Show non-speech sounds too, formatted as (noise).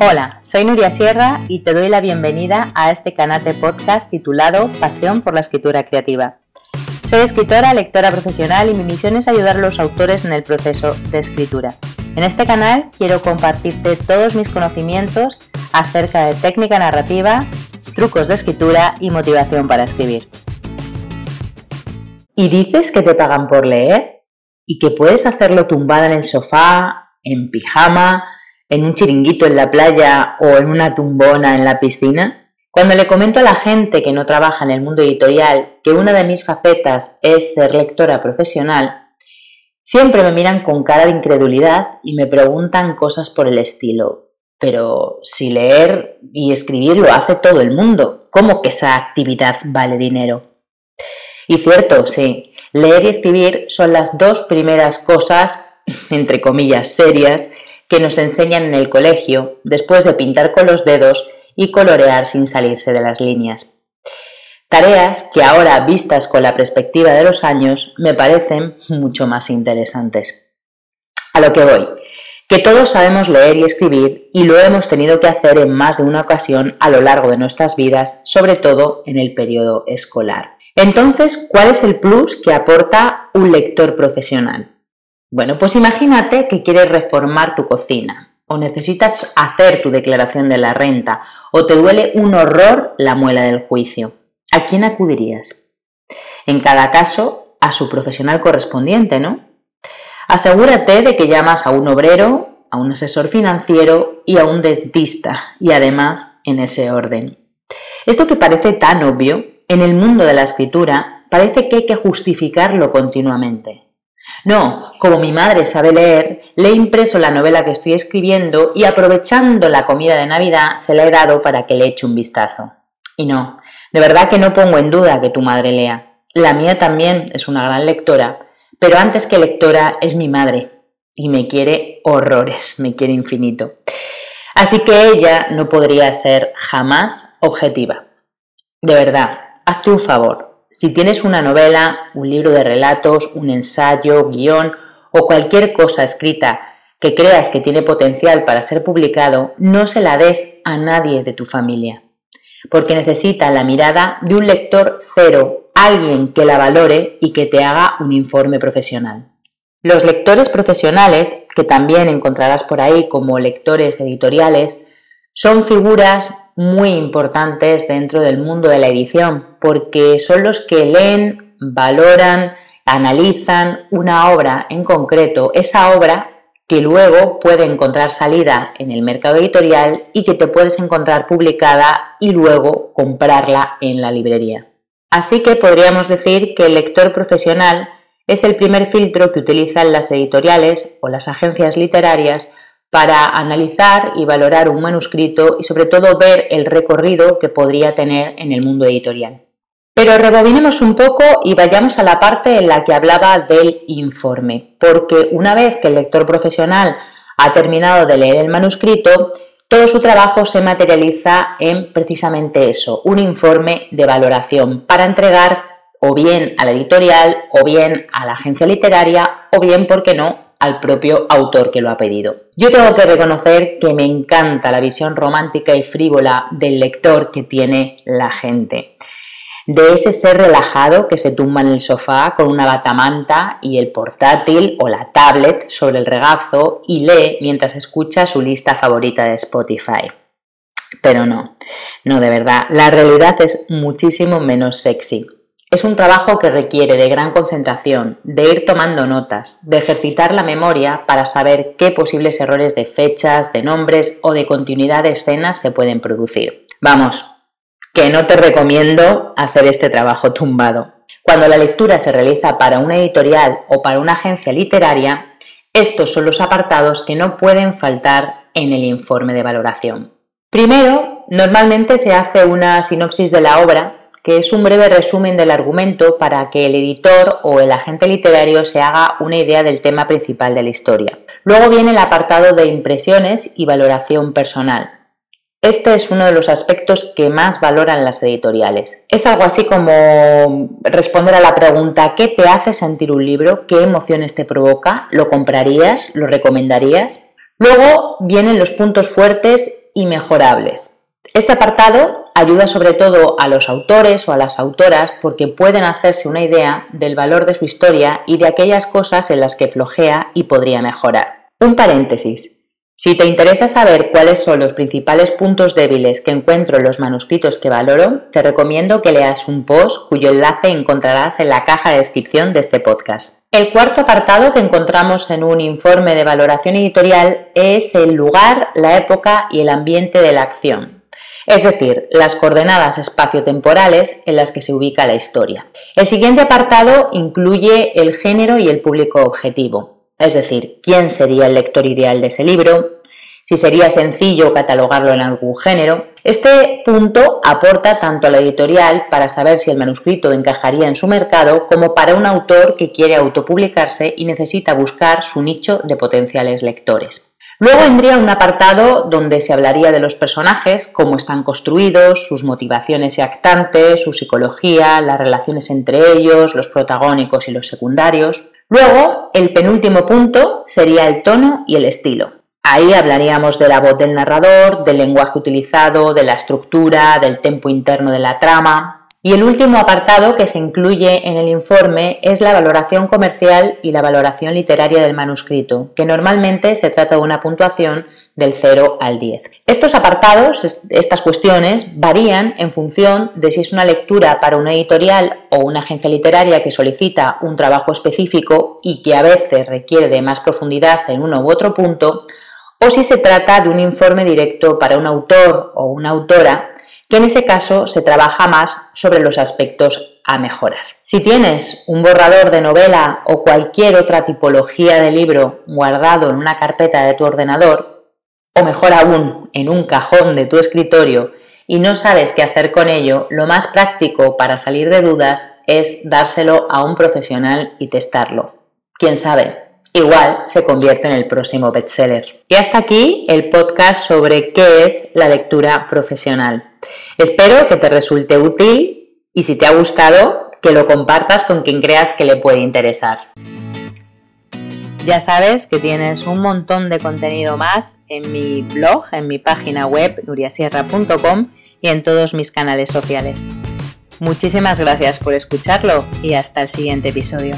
Hola, soy Nuria Sierra y te doy la bienvenida a este canal de podcast titulado Pasión por la Escritura Creativa. Soy escritora, lectora profesional y mi misión es ayudar a los autores en el proceso de escritura. En este canal quiero compartirte todos mis conocimientos acerca de técnica narrativa, trucos de escritura y motivación para escribir. ¿Y dices que te pagan por leer? ¿Y que puedes hacerlo tumbada en el sofá, en pijama, en un chiringuito en la playa o en una tumbona en la piscina? Cuando le comento a la gente que no trabaja en el mundo editorial que una de mis facetas es ser lectora profesional, siempre me miran con cara de incredulidad y me preguntan cosas por el estilo. Pero si leer y escribir lo hace todo el mundo, ¿cómo que esa actividad vale dinero? Y cierto, sí, leer y escribir son las dos primeras cosas, (laughs) entre comillas, serias que nos enseñan en el colegio después de pintar con los dedos y colorear sin salirse de las líneas. Tareas que ahora, vistas con la perspectiva de los años, me parecen mucho más interesantes. A lo que voy, que todos sabemos leer y escribir y lo hemos tenido que hacer en más de una ocasión a lo largo de nuestras vidas, sobre todo en el periodo escolar. Entonces, ¿cuál es el plus que aporta un lector profesional? Bueno, pues imagínate que quieres reformar tu cocina o necesitas hacer tu declaración de la renta o te duele un horror la muela del juicio. ¿A quién acudirías? En cada caso, a su profesional correspondiente, ¿no? Asegúrate de que llamas a un obrero, a un asesor financiero y a un dentista, y además en ese orden. Esto que parece tan obvio, en el mundo de la escritura parece que hay que justificarlo continuamente. No, como mi madre sabe leer, le he impreso la novela que estoy escribiendo y aprovechando la comida de Navidad se la he dado para que le eche un vistazo. Y no, de verdad que no pongo en duda que tu madre lea. La mía también es una gran lectora, pero antes que lectora es mi madre y me quiere horrores, (laughs) me quiere infinito. Así que ella no podría ser jamás objetiva. De verdad, hazte un favor, si tienes una novela, un libro de relatos, un ensayo, guion o cualquier cosa escrita que creas que tiene potencial para ser publicado, no se la des a nadie de tu familia, porque necesita la mirada de un lector cero, alguien que la valore y que te haga un informe profesional. Los lectores profesionales, que también encontrarás por ahí como lectores editoriales, son figuras muy importantes dentro del mundo de la edición, porque son los que leen, valoran, analizan una obra en concreto, esa obra que luego puede encontrar salida en el mercado editorial y que te puedes encontrar publicada y luego comprarla en la librería. Así que podríamos decir que el lector profesional es el primer filtro que utilizan las editoriales o las agencias literarias para analizar y valorar un manuscrito y sobre todo ver el recorrido que podría tener en el mundo editorial. Pero rebobinemos un poco y vayamos a la parte en la que hablaba del informe, porque una vez que el lector profesional ha terminado de leer el manuscrito, todo su trabajo se materializa en precisamente eso, un informe de valoración para entregar o bien a la editorial, o bien a la agencia literaria, o bien, ¿por qué no?, al propio autor que lo ha pedido. Yo tengo que reconocer que me encanta la visión romántica y frívola del lector que tiene la gente. De ese ser relajado que se tumba en el sofá con una batamanta y el portátil o la tablet sobre el regazo y lee mientras escucha su lista favorita de Spotify. Pero no, no de verdad, la realidad es muchísimo menos sexy. Es un trabajo que requiere de gran concentración, de ir tomando notas, de ejercitar la memoria para saber qué posibles errores de fechas, de nombres o de continuidad de escenas se pueden producir. Vamos, que no te recomiendo hacer este trabajo tumbado. Cuando la lectura se realiza para una editorial o para una agencia literaria, estos son los apartados que no pueden faltar en el informe de valoración. Primero, normalmente se hace una sinopsis de la obra que es un breve resumen del argumento para que el editor o el agente literario se haga una idea del tema principal de la historia. Luego viene el apartado de impresiones y valoración personal. Este es uno de los aspectos que más valoran las editoriales. Es algo así como responder a la pregunta ¿qué te hace sentir un libro? ¿Qué emociones te provoca? ¿Lo comprarías? ¿Lo recomendarías? Luego vienen los puntos fuertes y mejorables. Este apartado ayuda sobre todo a los autores o a las autoras porque pueden hacerse una idea del valor de su historia y de aquellas cosas en las que flojea y podría mejorar. Un paréntesis. Si te interesa saber cuáles son los principales puntos débiles que encuentro en los manuscritos que valoro, te recomiendo que leas un post cuyo enlace encontrarás en la caja de descripción de este podcast. El cuarto apartado que encontramos en un informe de valoración editorial es el lugar, la época y el ambiente de la acción, es decir, las coordenadas espaciotemporales en las que se ubica la historia. El siguiente apartado incluye el género y el público objetivo. Es decir, quién sería el lector ideal de ese libro, si sería sencillo catalogarlo en algún género. Este punto aporta tanto a la editorial para saber si el manuscrito encajaría en su mercado como para un autor que quiere autopublicarse y necesita buscar su nicho de potenciales lectores. Luego vendría un apartado donde se hablaría de los personajes, cómo están construidos, sus motivaciones y actantes, su psicología, las relaciones entre ellos, los protagónicos y los secundarios. Luego, el penúltimo punto sería el tono y el estilo. Ahí hablaríamos de la voz del narrador, del lenguaje utilizado, de la estructura, del tempo interno de la trama, y el último apartado que se incluye en el informe es la valoración comercial y la valoración literaria del manuscrito, que normalmente se trata de una puntuación del 0 al 10. Estos apartados, estas cuestiones, varían en función de si es una lectura para una editorial o una agencia literaria que solicita un trabajo específico y que a veces requiere de más profundidad en uno u otro punto, o si se trata de un informe directo para un autor o una autora que en ese caso se trabaja más sobre los aspectos a mejorar. Si tienes un borrador de novela o cualquier otra tipología de libro guardado en una carpeta de tu ordenador, o mejor aún, en un cajón de tu escritorio, y no sabes qué hacer con ello, lo más práctico para salir de dudas es dárselo a un profesional y testarlo. Quién sabe, igual se convierte en el próximo bestseller. Y hasta aquí el podcast sobre qué es la lectura profesional. Espero que te resulte útil y si te ha gustado, que lo compartas con quien creas que le puede interesar. Ya sabes que tienes un montón de contenido más en mi blog, en mi página web nuriasierra.com y en todos mis canales sociales. Muchísimas gracias por escucharlo y hasta el siguiente episodio.